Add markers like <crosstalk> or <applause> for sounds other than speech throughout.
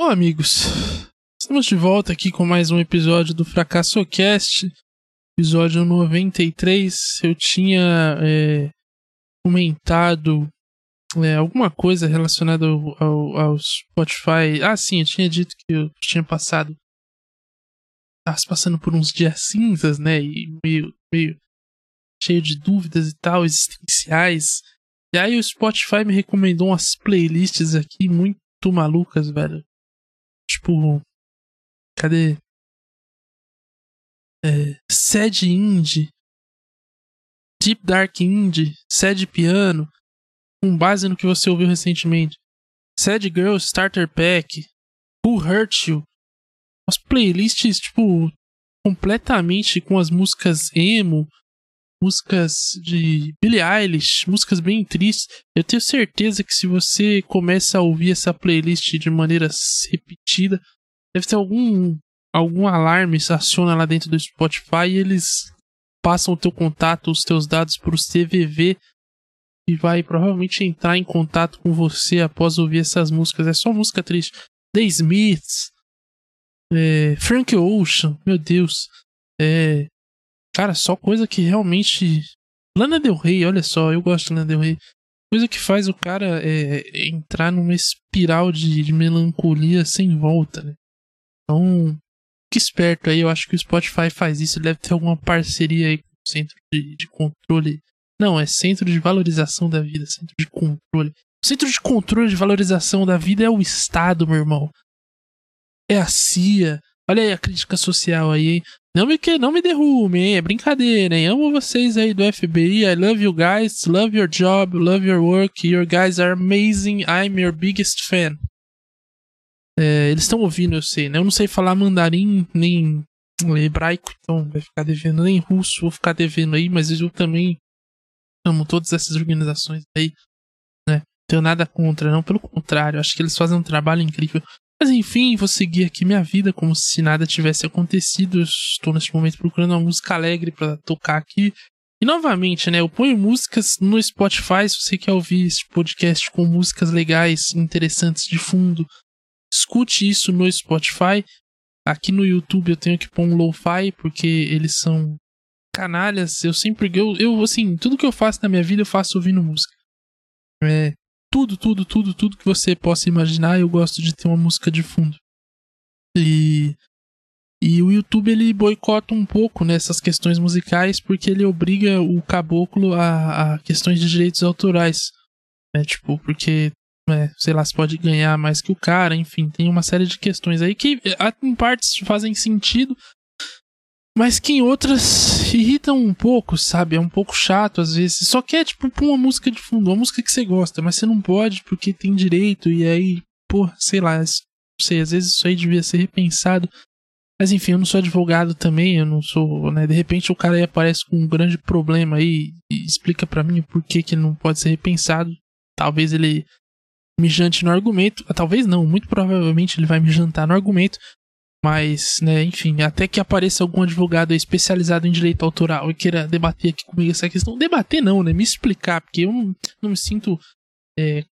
Bom, amigos, estamos de volta aqui com mais um episódio do FracassoCast, episódio 93. Eu tinha é, comentado é, alguma coisa relacionada ao, ao, ao, Spotify. Ah, sim, eu tinha dito que eu tinha passado. Estava passando por uns dias cinzas, né? E meio, meio cheio de dúvidas e tal, existenciais. E aí o Spotify me recomendou umas playlists aqui muito malucas, velho. Tipo. Cadê? É, sad indie. Deep Dark Indie. Sad Piano. Com base no que você ouviu recentemente. Sad Girl Starter Pack. Who Hurt You. As playlists, tipo, completamente com as músicas emo, músicas de Billie Eilish, músicas bem tristes. Eu tenho certeza que se você começa a ouvir essa playlist de maneira repetida, deve ter algum algum alarme se aciona lá dentro do Spotify e eles passam o teu contato, os teus dados para o CVV e vai provavelmente entrar em contato com você após ouvir essas músicas. É só música triste. The Smiths, é, Frank Ocean, meu Deus. É, Cara, só coisa que realmente. Lana Del Rey, olha só, eu gosto de Lana Del Rey. Coisa que faz o cara é, entrar numa espiral de, de, melancolia sem volta, né? Então, que esperto aí, eu acho que o Spotify faz isso. Deve ter alguma parceria aí com o centro de, de controle. Não, é centro de valorização da vida, centro de controle. O centro de controle de valorização da vida é o Estado, meu irmão. É a CIA. Olha aí a crítica social aí, hein? Não me, que, não me derrubem, hein? É brincadeira, hein? Amo vocês aí do FBI. I love you guys. Love your job. Love your work. Your guys are amazing. I'm your biggest fan. É, eles estão ouvindo, eu sei, né? Eu não sei falar mandarim nem hebraico, então vai ficar devendo. Nem russo, vou ficar devendo aí, mas eu também amo todas essas organizações aí, né? Tenho nada contra, não. Pelo contrário, acho que eles fazem um trabalho incrível. Mas enfim, vou seguir aqui minha vida como se nada tivesse acontecido. estou neste momento procurando uma música alegre para tocar aqui. E novamente, né, eu ponho músicas no Spotify se você quer ouvir este podcast com músicas legais, interessantes de fundo. Escute isso no Spotify. Aqui no YouTube eu tenho que pôr um lo-fi porque eles são canalhas. Eu sempre eu, eu assim, tudo que eu faço na minha vida eu faço ouvindo música. É, tudo, tudo, tudo, tudo que você possa imaginar, eu gosto de ter uma música de fundo. E e o YouTube ele boicota um pouco nessas questões musicais porque ele obriga o caboclo a, a questões de direitos autorais. Né? Tipo, porque, é, sei lá, se pode ganhar mais que o cara, enfim, tem uma série de questões aí que em partes fazem sentido, mas que em outras irritam um pouco, sabe? É um pouco chato às vezes. Só quer, tipo, pôr uma música de fundo, uma música que você gosta, mas você não pode porque tem direito, e aí, pô, sei lá, não sei, às vezes isso aí devia ser repensado. Mas enfim, eu não sou advogado também, eu não sou, né? De repente o cara aí aparece com um grande problema aí e explica para mim por que, que ele não pode ser repensado. Talvez ele me jante no argumento, talvez não, muito provavelmente ele vai me jantar no argumento, mas, né, enfim, até que apareça algum advogado especializado em direito autoral e queira debater aqui comigo essa questão. Debater não, né? Me explicar, porque eu não, me sinto é,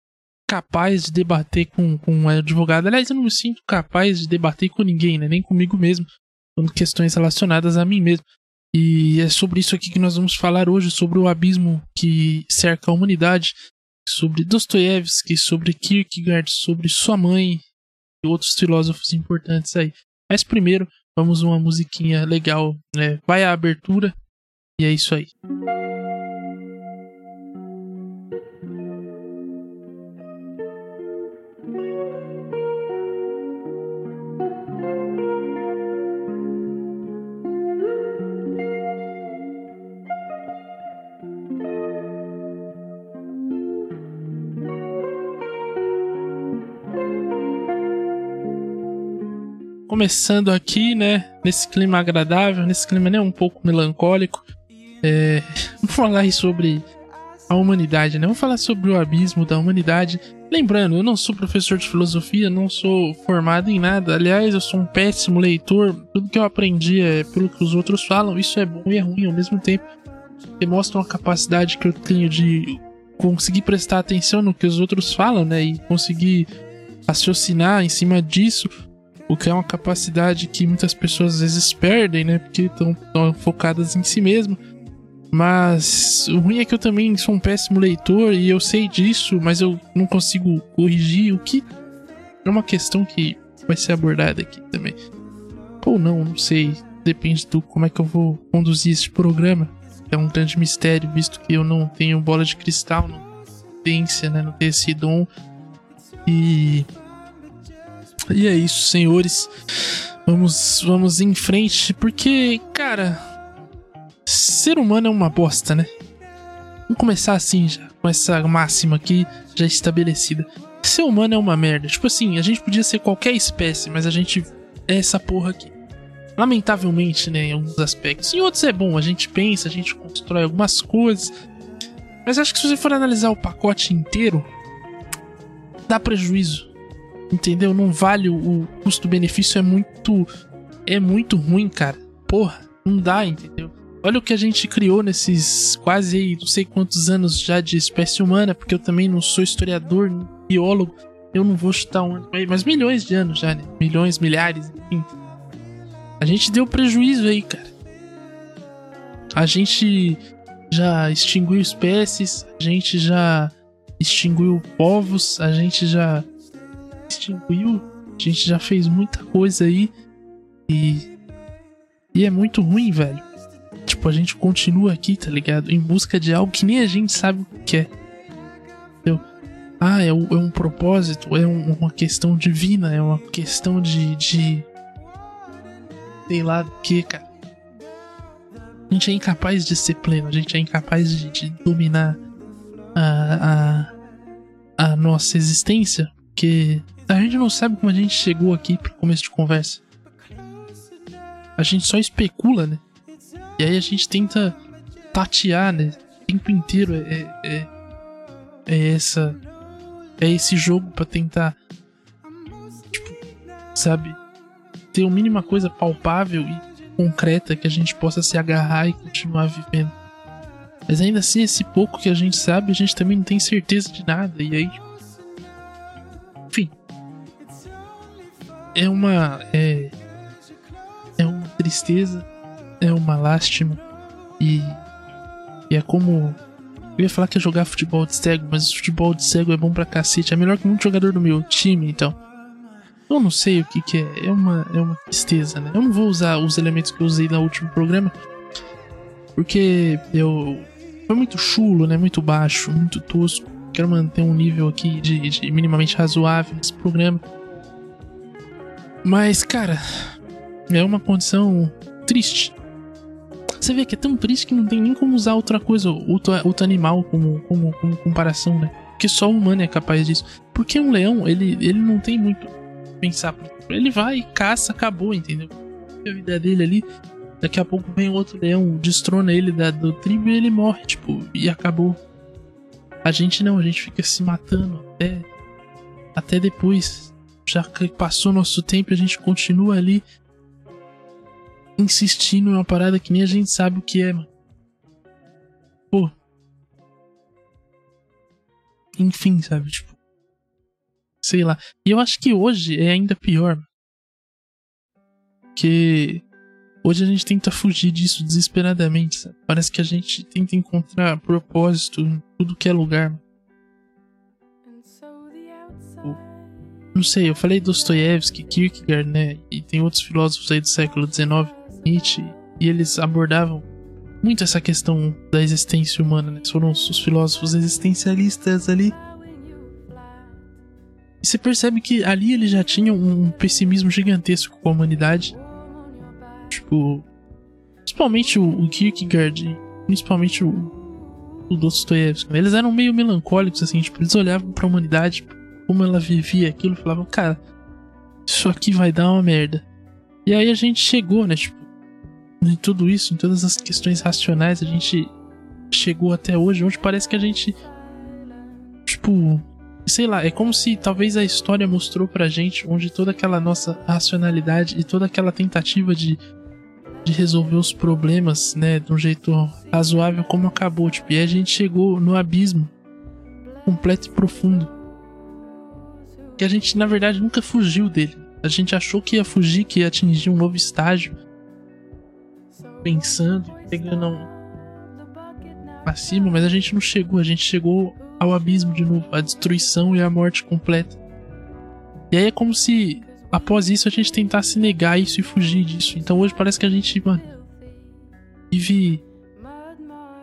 capaz de debater com, com um advogado. Aliás, eu não me sinto capaz de debater com ninguém, né? Nem comigo mesmo. Quando questões relacionadas a mim mesmo. E é sobre isso aqui que nós vamos falar hoje, sobre o abismo que cerca a humanidade, sobre Dostoiévski, sobre Kierkegaard, sobre sua mãe e outros filósofos importantes aí. Mas primeiro, vamos uma musiquinha legal, né? Vai a abertura e é isso aí. Começando aqui, né? Nesse clima agradável, nesse clima né, um pouco melancólico. É, vamos falar sobre a humanidade, né? Vamos falar sobre o abismo da humanidade. Lembrando, eu não sou professor de filosofia, não sou formado em nada. Aliás, eu sou um péssimo leitor. Tudo que eu aprendi é pelo que os outros falam. Isso é bom e é ruim ao mesmo tempo. Demonstra uma capacidade que eu tenho de conseguir prestar atenção no que os outros falam, né? E conseguir raciocinar em cima disso, o que é uma capacidade que muitas pessoas às vezes perdem, né? Porque estão focadas em si mesmo. Mas o ruim é que eu também sou um péssimo leitor e eu sei disso, mas eu não consigo corrigir, o que é uma questão que vai ser abordada aqui também. Ou não, não sei. Depende do como é que eu vou conduzir esse programa. É um grande mistério, visto que eu não tenho bola de cristal, não tenho né? Não tenho esse dom. E. E é isso, senhores. Vamos, vamos em frente, porque, cara, ser humano é uma bosta, né? Vamos começar assim já, com essa máxima aqui já estabelecida. Ser humano é uma merda. Tipo assim, a gente podia ser qualquer espécie, mas a gente é essa porra aqui. Lamentavelmente, né, em alguns aspectos. Em outros é bom, a gente pensa, a gente constrói algumas coisas. Mas acho que se você for analisar o pacote inteiro, dá prejuízo. Entendeu? Não vale o custo-benefício é muito é muito ruim, cara. Porra, não dá, entendeu? Olha o que a gente criou nesses quase aí, não sei quantos anos já de espécie humana, porque eu também não sou historiador, biólogo, eu não vou chutar um ano, mas milhões de anos já, né? Milhões, milhares, enfim. A gente deu prejuízo aí, cara. A gente já extinguiu espécies, a gente já extinguiu povos, a gente já extinguiu, a gente já fez muita coisa aí e e é muito ruim, velho. Tipo, a gente continua aqui, tá ligado? Em busca de algo que nem a gente sabe o que é. Entendeu? Ah, é, um, é um propósito, é um, uma questão divina, é uma questão de. de sei lá do que, cara. A gente é incapaz de ser pleno, a gente é incapaz de, de dominar a, a, a nossa existência, porque a gente não sabe como a gente chegou aqui pro começo de conversa. A gente só especula, né? E aí a gente tenta tatear, né? O tempo inteiro é, é, é essa. É esse jogo para tentar. Tipo, sabe? Ter a mínima coisa palpável e concreta que a gente possa se agarrar e continuar vivendo. Mas ainda assim, esse pouco que a gente sabe, a gente também não tem certeza de nada. E aí. É uma. É. É uma tristeza. É uma lástima. E. E é como. Eu ia falar que é jogar futebol de cego, mas futebol de cego é bom pra cacete. É melhor que muito jogador do meu time, então. Eu não sei o que, que é. É uma, é uma tristeza, né? Eu não vou usar os elementos que eu usei no último programa. Porque eu. Foi muito chulo, né? Muito baixo, muito tosco. Quero manter um nível aqui de, de minimamente razoável nesse programa. Mas, cara. É uma condição triste. Você vê que é tão triste que não tem nem como usar outra coisa, outro, outro animal como, como, como comparação, né? Porque só o humano é capaz disso. Porque um leão, ele, ele não tem muito pensar. Ele vai, caça, acabou, entendeu? A vida dele ali. Daqui a pouco vem outro leão, destrona ele da, do tribo e ele morre, tipo, e acabou. A gente não, a gente fica se matando até, até depois. Já que passou nosso tempo, a gente continua ali insistindo em uma parada que nem a gente sabe o que é, mano. Pô. Enfim, sabe? Tipo, sei lá. E eu acho que hoje é ainda pior. Que hoje a gente tenta fugir disso desesperadamente, sabe? Parece que a gente tenta encontrar propósito em tudo que é lugar. Não sei, eu falei Dostoiévski, Kierkegaard, né? E tem outros filósofos aí do século XIX, Nietzsche, e eles abordavam muito essa questão da existência humana, né? Foram os filósofos existencialistas ali e você percebe que ali ele já tinha um pessimismo gigantesco com a humanidade. Tipo. Principalmente o, o Kierkegaard, principalmente o, o Dostoiévski. Eles eram meio melancólicos, assim, tipo, eles olhavam pra humanidade, como ela vivia aquilo, falavam, cara, isso aqui vai dar uma merda. E aí a gente chegou, né, tipo, em tudo isso, em todas as questões racionais, a gente chegou até hoje, onde parece que a gente, tipo, sei lá, é como se talvez a história mostrou pra gente onde toda aquela nossa racionalidade e toda aquela tentativa de, de resolver os problemas, né, de um jeito razoável como acabou, tipo, e a gente chegou no abismo completo e profundo. Que a gente, na verdade, nunca fugiu dele. A gente achou que ia fugir, que ia atingir um novo estágio. Pensando, pegando um... acima, mas a gente não chegou. A gente chegou ao abismo de novo, a destruição e a morte completa. E aí é como se após isso a gente tentasse negar isso e fugir disso. Então hoje parece que a gente, mano, vive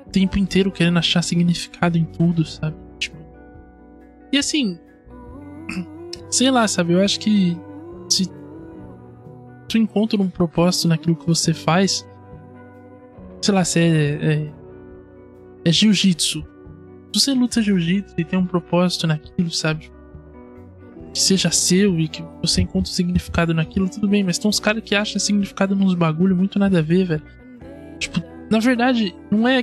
o tempo inteiro querendo achar significado em tudo, sabe? Tipo... E assim, sei lá, sabe? Eu acho que se tu encontra um propósito naquilo que você faz, sei lá, se é, é, é jiu-jitsu. Se você luta jiu-jitsu e tem um propósito naquilo, sabe? Que seja seu e que você encontre significado naquilo, tudo bem, mas tem uns caras que acham significado nos bagulho muito nada a ver, velho. Tipo, na verdade, não é.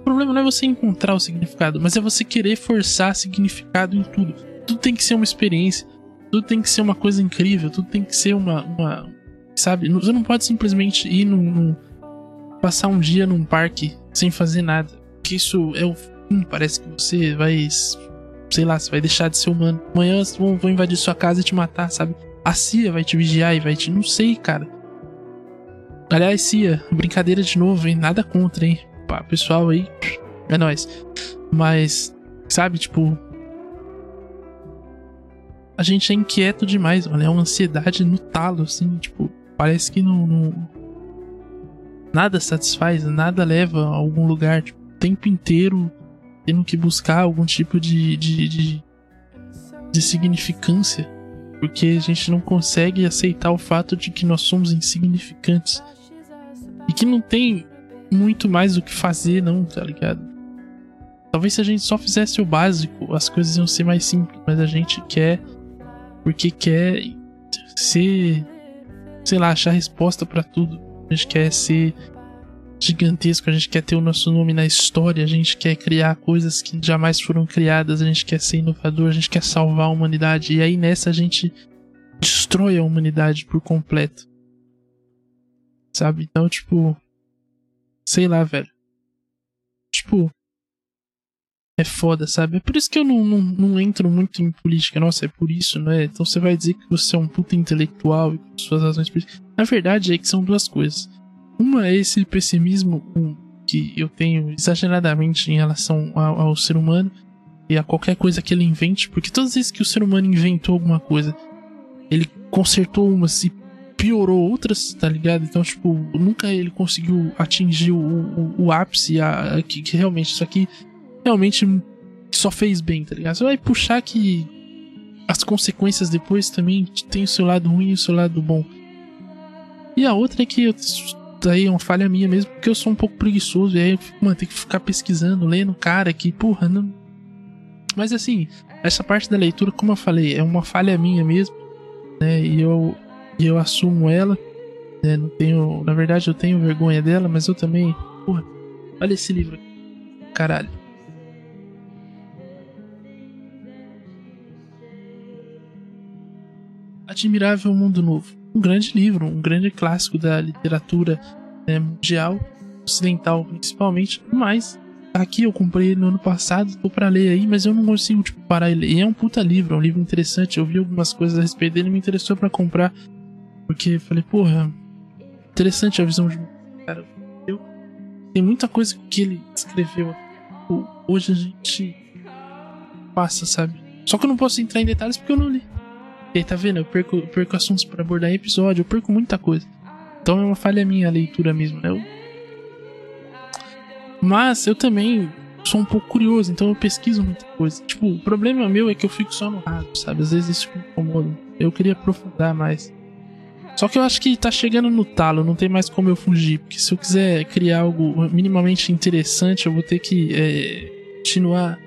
O problema não é você encontrar o significado, mas é você querer forçar significado em tudo. Tudo tem que ser uma experiência tudo tem que ser uma coisa incrível, tudo tem que ser uma. uma sabe? Você não pode simplesmente ir num, num, passar um dia num parque sem fazer nada. Que isso é o fim. Parece que você vai. Sei lá, você vai deixar de ser humano. Amanhã vão, vão invadir sua casa e te matar, sabe? A CIA vai te vigiar e vai te. Não sei, cara. Aliás, CIA, brincadeira de novo, hein? Nada contra, hein? Pá, pessoal aí, é nóis. Mas, sabe, tipo, a gente é inquieto demais, mano. É uma ansiedade no talo, assim, tipo, parece que não, não. Nada satisfaz, nada leva a algum lugar. Tipo, o tempo inteiro tendo que buscar algum tipo de, de, de, de significância. Porque a gente não consegue aceitar o fato de que nós somos insignificantes. E que não tem muito mais o que fazer, não, tá ligado? Talvez se a gente só fizesse o básico, as coisas iam ser mais simples, mas a gente quer porque quer ser, sei lá, achar resposta para tudo. A gente quer ser gigantesco, a gente quer ter o nosso nome na história, a gente quer criar coisas que jamais foram criadas, a gente quer ser inovador, a gente quer salvar a humanidade. E aí nessa a gente destrói a humanidade por completo. Sabe? Então, tipo, sei lá, velho. Tipo, é foda, sabe? É por isso que eu não, não, não, entro muito em política. Nossa, é por isso, né? Então você vai dizer que você é um puta intelectual e com suas razões políticas. Na verdade é que são duas coisas. Uma é esse pessimismo que eu tenho exageradamente em relação ao, ao ser humano e a qualquer coisa que ele invente, porque todas as vezes que o ser humano inventou alguma coisa, ele consertou umas e piorou outras, tá ligado? Então, tipo, nunca ele conseguiu atingir o, o, o ápice, a, a que, que realmente isso aqui realmente só fez bem, tá ligado? Você vai puxar que as consequências depois também tem o seu lado ruim e o seu lado bom. E a outra é que eu, daí é uma falha minha mesmo, porque eu sou um pouco preguiçoso, e aí eu fico, mano, tem que ficar pesquisando, lendo, cara, que porra, não. Mas assim, essa parte da leitura, como eu falei, é uma falha minha mesmo, né? E eu, eu assumo ela, né? Não tenho, na verdade, eu tenho vergonha dela, mas eu também, porra, olha esse livro caralho. Admirável Mundo Novo. Um grande livro, um grande clássico da literatura né, mundial, ocidental principalmente, mas aqui eu comprei ele no ano passado, tô para ler aí, mas eu não consigo tipo, parar ele. E é um puta livro, é um livro interessante. Eu vi algumas coisas a respeito dele me interessou para comprar, porque falei, porra, interessante a visão de cara. Eu, tem muita coisa que ele escreveu. Hoje a gente passa, sabe? Só que eu não posso entrar em detalhes porque eu não li. E aí, tá vendo? Eu perco, perco assuntos para abordar em episódio, eu perco muita coisa. Então é uma falha minha a leitura mesmo, né? Eu... Mas eu também sou um pouco curioso, então eu pesquiso muita coisa. Tipo, o problema meu é que eu fico só no raso, sabe? Às vezes isso me incomoda. Eu queria aprofundar mais. Só que eu acho que tá chegando no talo, não tem mais como eu fugir. Porque se eu quiser criar algo minimamente interessante, eu vou ter que é, continuar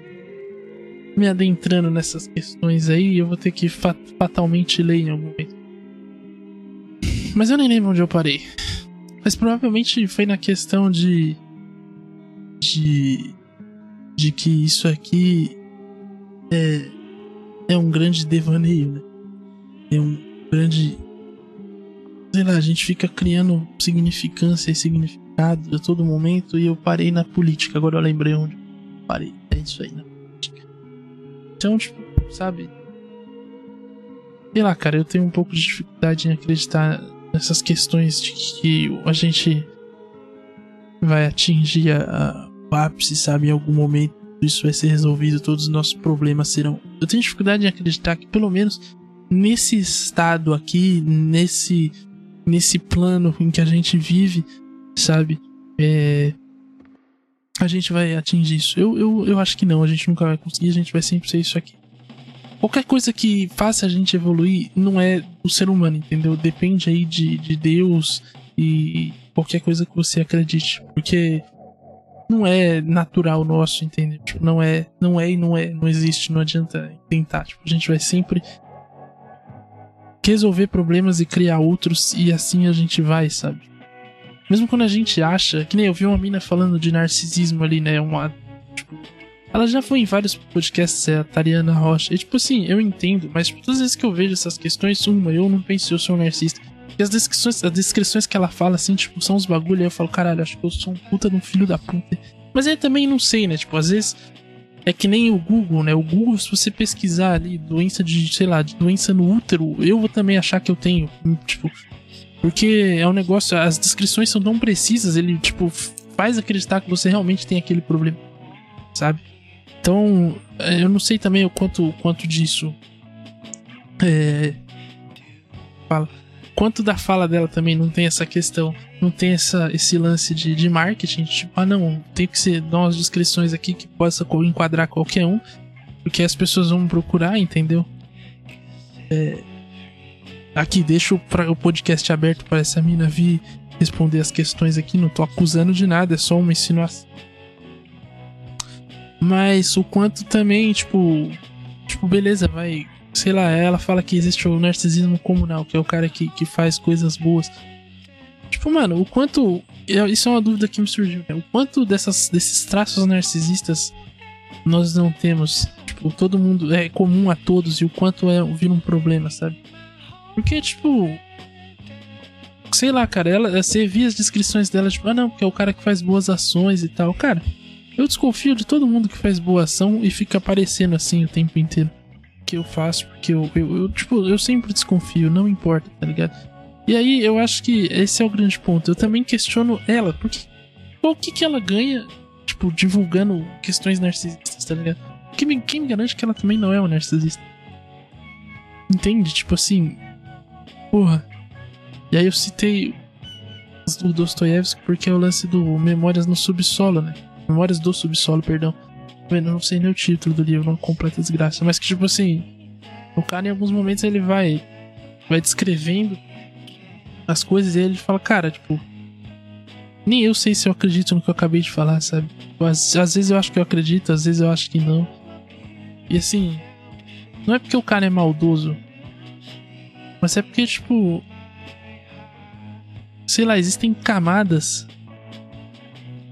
me adentrando nessas questões aí, eu vou ter que fat fatalmente ler em algum momento. Mas eu nem lembro onde eu parei. Mas provavelmente foi na questão de. de. de que isso aqui é. é um grande devaneio, né? É um grande. Sei lá, a gente fica criando significância e significado a todo momento e eu parei na política. Agora eu lembrei onde eu parei. É isso aí, né? Então, tipo, sabe? Sei lá, cara, eu tenho um pouco de dificuldade em acreditar nessas questões de que a gente vai atingir a, a, o ápice, sabe? Em algum momento isso vai ser resolvido, todos os nossos problemas serão. Eu tenho dificuldade em acreditar que, pelo menos nesse estado aqui, nesse, nesse plano em que a gente vive, sabe? É, a gente vai atingir isso. Eu, eu, eu acho que não, a gente nunca vai conseguir, a gente vai sempre ser isso aqui. Qualquer coisa que faça a gente evoluir não é o ser humano, entendeu? Depende aí de, de Deus e qualquer coisa que você acredite. Porque não é natural nosso, entendeu? Tipo, não é, não é e não é, não existe, não adianta tentar. Tipo, a gente vai sempre resolver problemas e criar outros e assim a gente vai, sabe? Mesmo quando a gente acha, que nem eu vi uma mina falando de narcisismo ali, né? Uma, tipo, ela já foi em vários podcasts, é a Tariana Rocha. E tipo assim, eu entendo, mas todas as vezes que eu vejo essas questões, uma, eu não penso eu sou um narcisista. E as descrições, as descrições que ela fala, assim, tipo, são uns bagulho, aí eu falo, caralho, acho que eu sou um puta de um filho da puta. Mas aí também não sei, né? Tipo, às vezes é que nem o Google, né? O Google, se você pesquisar ali doença de, sei lá, de doença no útero, eu vou também achar que eu tenho. Tipo, porque é um negócio, as descrições são tão precisas, ele, tipo, faz acreditar que você realmente tem aquele problema, sabe? Então, é, eu não sei também o quanto, quanto disso. É, fala. Quanto da fala dela também não tem essa questão, não tem essa, esse lance de, de marketing, tipo, ah não, tem que ser dar umas descrições aqui que possa enquadrar qualquer um, porque as pessoas vão procurar, entendeu? É, aqui, deixa o, o podcast aberto para essa mina vir responder as questões aqui, não tô acusando de nada, é só uma insinuação. Mas o quanto também, tipo. Tipo, beleza, vai. Sei lá, ela fala que existe o narcisismo comunal, que é o cara que, que faz coisas boas. Tipo, mano, o quanto. Isso é uma dúvida que me surgiu. Né? O quanto dessas, desses traços narcisistas nós não temos. Tipo, todo mundo é comum a todos e o quanto é vira um problema, sabe? Porque, tipo. Sei lá, cara, ela, você via as descrições dela, tipo, ah não, porque é o cara que faz boas ações e tal. Cara, eu desconfio de todo mundo que faz boa ação e fica aparecendo assim o tempo inteiro. Que eu faço, porque eu, eu, eu, tipo, eu sempre desconfio, não importa, tá ligado? E aí eu acho que esse é o grande ponto. Eu também questiono ela, porque o que, que ela ganha, tipo, divulgando questões narcisistas, tá ligado? Quem me, quem me garante que ela também não é uma narcisista? Entende? Tipo assim. Porra. E aí eu citei o Dostoiévski porque é o lance do Memórias no Subsolo, né? Memórias do Subsolo, perdão. Eu não sei nem o título do livro, não completa desgraça. Mas que, tipo assim, o cara em alguns momentos ele vai, vai descrevendo as coisas e ele fala, cara, tipo, nem eu sei se eu acredito no que eu acabei de falar, sabe? Às, às vezes eu acho que eu acredito, às vezes eu acho que não. E assim, não é porque o cara é maldoso, mas é porque, tipo, sei lá, existem camadas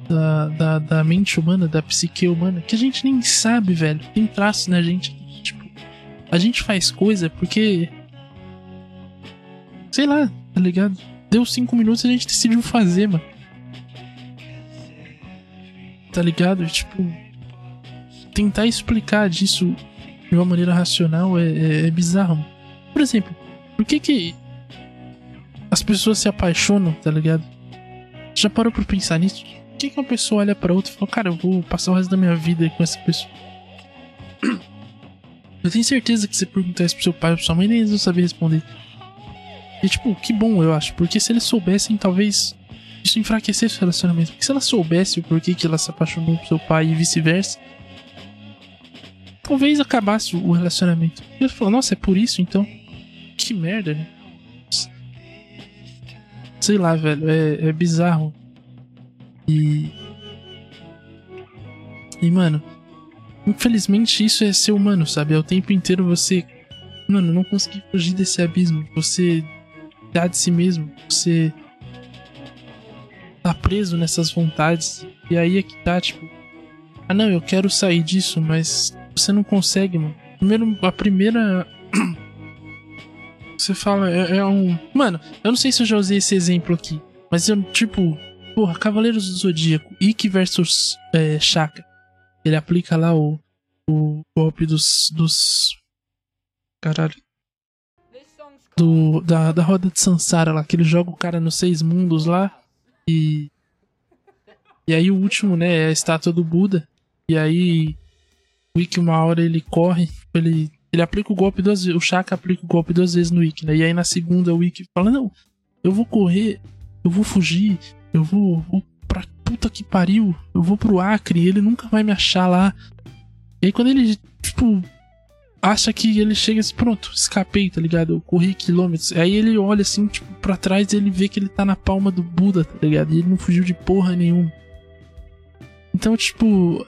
da, da, da, mente humana, da psique humana, que a gente nem sabe, velho. Tem traços na gente. Tipo, a gente faz coisa porque. Sei lá, tá ligado? Deu cinco minutos e a gente decidiu fazer, mano. Tá ligado? Tipo. Tentar explicar disso de uma maneira racional é, é, é bizarro. Por exemplo, por que que as pessoas se apaixonam, tá ligado? Já parou pra pensar nisso? Por que, que uma pessoa olha pra outra e fala, cara, eu vou passar o resto da minha vida com essa pessoa? <clears throat> Eu tenho certeza que se perguntar isso pro seu pai ou pra sua mãe, eles vão saber responder. E tipo, que bom, eu acho. Porque se eles soubessem, talvez isso enfraquecesse o relacionamento. Porque se ela soubesse o porquê que ela se apaixonou pro seu pai e vice-versa, talvez acabasse o relacionamento. E ele falou, nossa, é por isso então? Que merda, né? Sei lá, velho, é, é bizarro. E. E, mano, infelizmente isso é ser humano, sabe? É o tempo inteiro você. Mano, não conseguir fugir desse abismo. Você dá de si mesmo. Você. Tá preso nessas vontades. E aí é que tá, tipo. Ah, não, eu quero sair disso, mas você não consegue, mano. Primeiro, a primeira. <clears throat> Você fala, é, é um. Mano, eu não sei se eu já usei esse exemplo aqui, mas eu, tipo, Porra, Cavaleiros do Zodíaco, Ikki versus é, Shaka. Ele aplica lá o, o golpe dos. dos. Caralho. do, da, da roda de Sansara lá, que ele joga o cara nos seis mundos lá. E. E aí o último, né, é a estátua do Buda. E aí. O Ikki, uma hora ele corre, ele. Ele aplica o golpe duas vezes. O Shaka aplica o golpe duas vezes no Ikki, né? E aí na segunda o Ikki fala: Não, eu vou correr, eu vou fugir, eu vou, vou pra puta que pariu, eu vou pro Acre, ele nunca vai me achar lá. E aí quando ele, tipo, acha que ele chega assim, pronto, escapei, tá ligado? Eu corri quilômetros. Aí ele olha assim, tipo, pra trás e ele vê que ele tá na palma do Buda, tá ligado? E ele não fugiu de porra nenhuma. Então, tipo,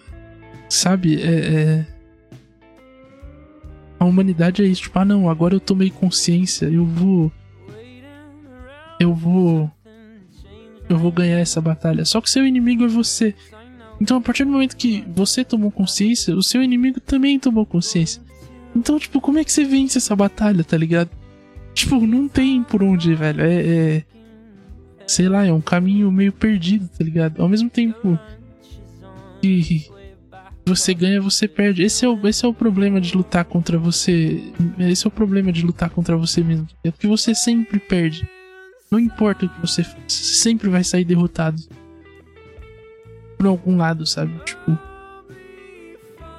sabe, é, é... A humanidade é isso, tipo, ah não, agora eu tomei consciência, eu vou. Eu vou. Eu vou ganhar essa batalha. Só que seu inimigo é você. Então, a partir do momento que você tomou consciência, o seu inimigo também tomou consciência. Então, tipo, como é que você vence essa batalha, tá ligado? Tipo, não tem por onde, velho. É, é. Sei lá, é um caminho meio perdido, tá ligado? Ao mesmo tempo que você ganha, você perde. Esse é o, esse é o problema de lutar contra você. Esse é o problema de lutar contra você mesmo. É porque você sempre perde. Não importa o que você faça, você sempre vai sair derrotado. Por algum lado, sabe? Tipo.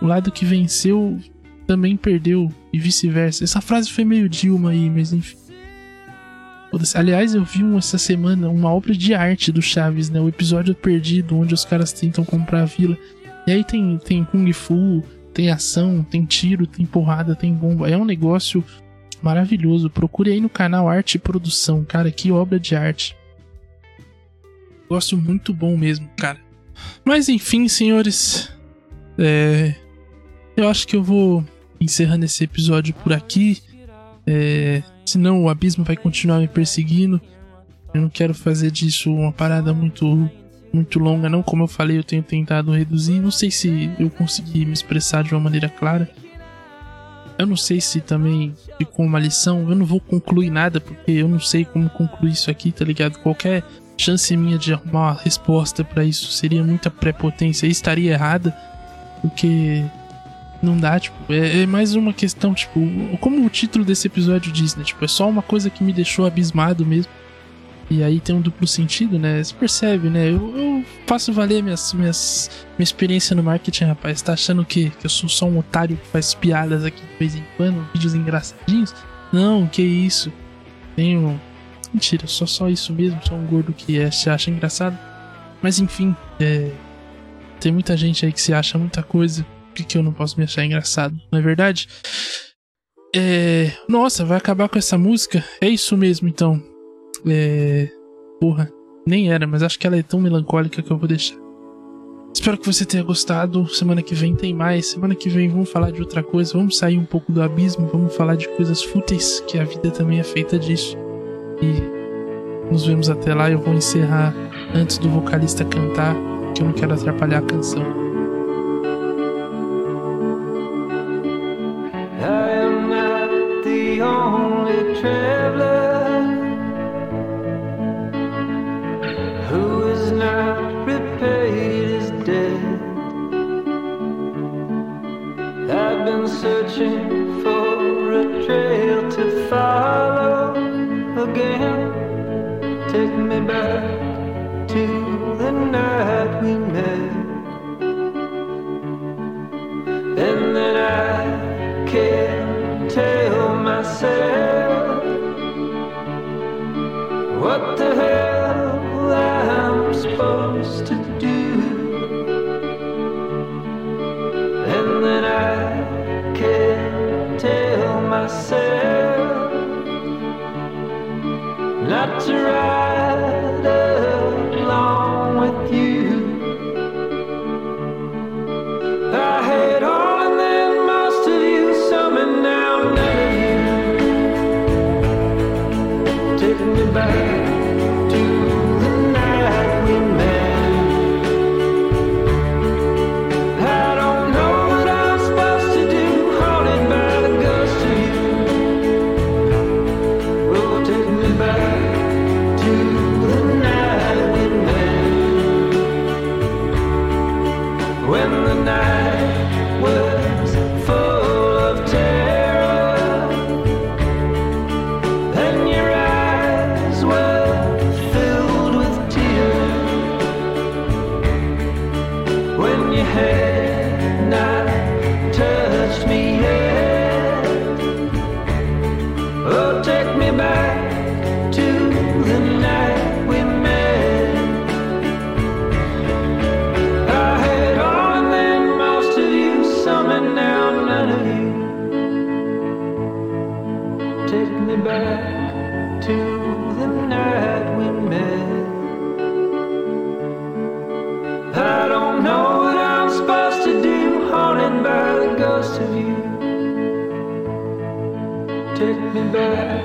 O lado que venceu também perdeu e vice-versa. Essa frase foi meio Dilma aí, mas enfim. Aliás, eu vi essa semana uma obra de arte do Chaves, né? O episódio perdido, onde os caras tentam comprar a vila. E aí tem, tem Kung Fu, tem ação, tem tiro, tem porrada, tem bomba. É um negócio maravilhoso. Procure aí no canal Arte e Produção, cara. Que obra de arte. Gosto muito bom mesmo, cara. Mas enfim, senhores. É... Eu acho que eu vou encerrando esse episódio por aqui. É, senão o abismo vai continuar me perseguindo. Eu não quero fazer disso uma parada muito muito longa, não. Como eu falei, eu tenho tentado reduzir. Não sei se eu consegui me expressar de uma maneira clara. Eu não sei se também ficou uma lição. Eu não vou concluir nada, porque eu não sei como concluir isso aqui, tá ligado? Qualquer chance minha de arrumar uma resposta para isso seria muita prepotência e estaria errada, porque não dá, tipo, é, é, mais uma questão, tipo, como o título desse episódio diz, né? Tipo, é só uma coisa que me deixou abismado mesmo. E aí tem um duplo sentido, né? Você percebe, né? Eu, eu faço valer minhas, minhas, minha experiência no marketing, rapaz. Tá achando que, que eu sou só um otário que faz piadas aqui de vez em quando, vídeos engraçadinhos? Não, que isso. Tenho. Mentira, só só isso mesmo, só um gordo que é, se acha engraçado. Mas enfim, é... tem muita gente aí que se acha muita coisa que, que eu não posso me achar engraçado, não é verdade? É. Nossa, vai acabar com essa música? É isso mesmo, então. É. Porra, nem era, mas acho que ela é tão melancólica que eu vou deixar. Espero que você tenha gostado. Semana que vem tem mais. Semana que vem vamos falar de outra coisa. Vamos sair um pouco do abismo. Vamos falar de coisas fúteis, que a vida também é feita disso. E nos vemos até lá. Eu vou encerrar antes do vocalista cantar, que eu não quero atrapalhar a canção. remember. me back to the night we met. I don't know what I'm supposed to do, haunted by the ghost of you. Take me back.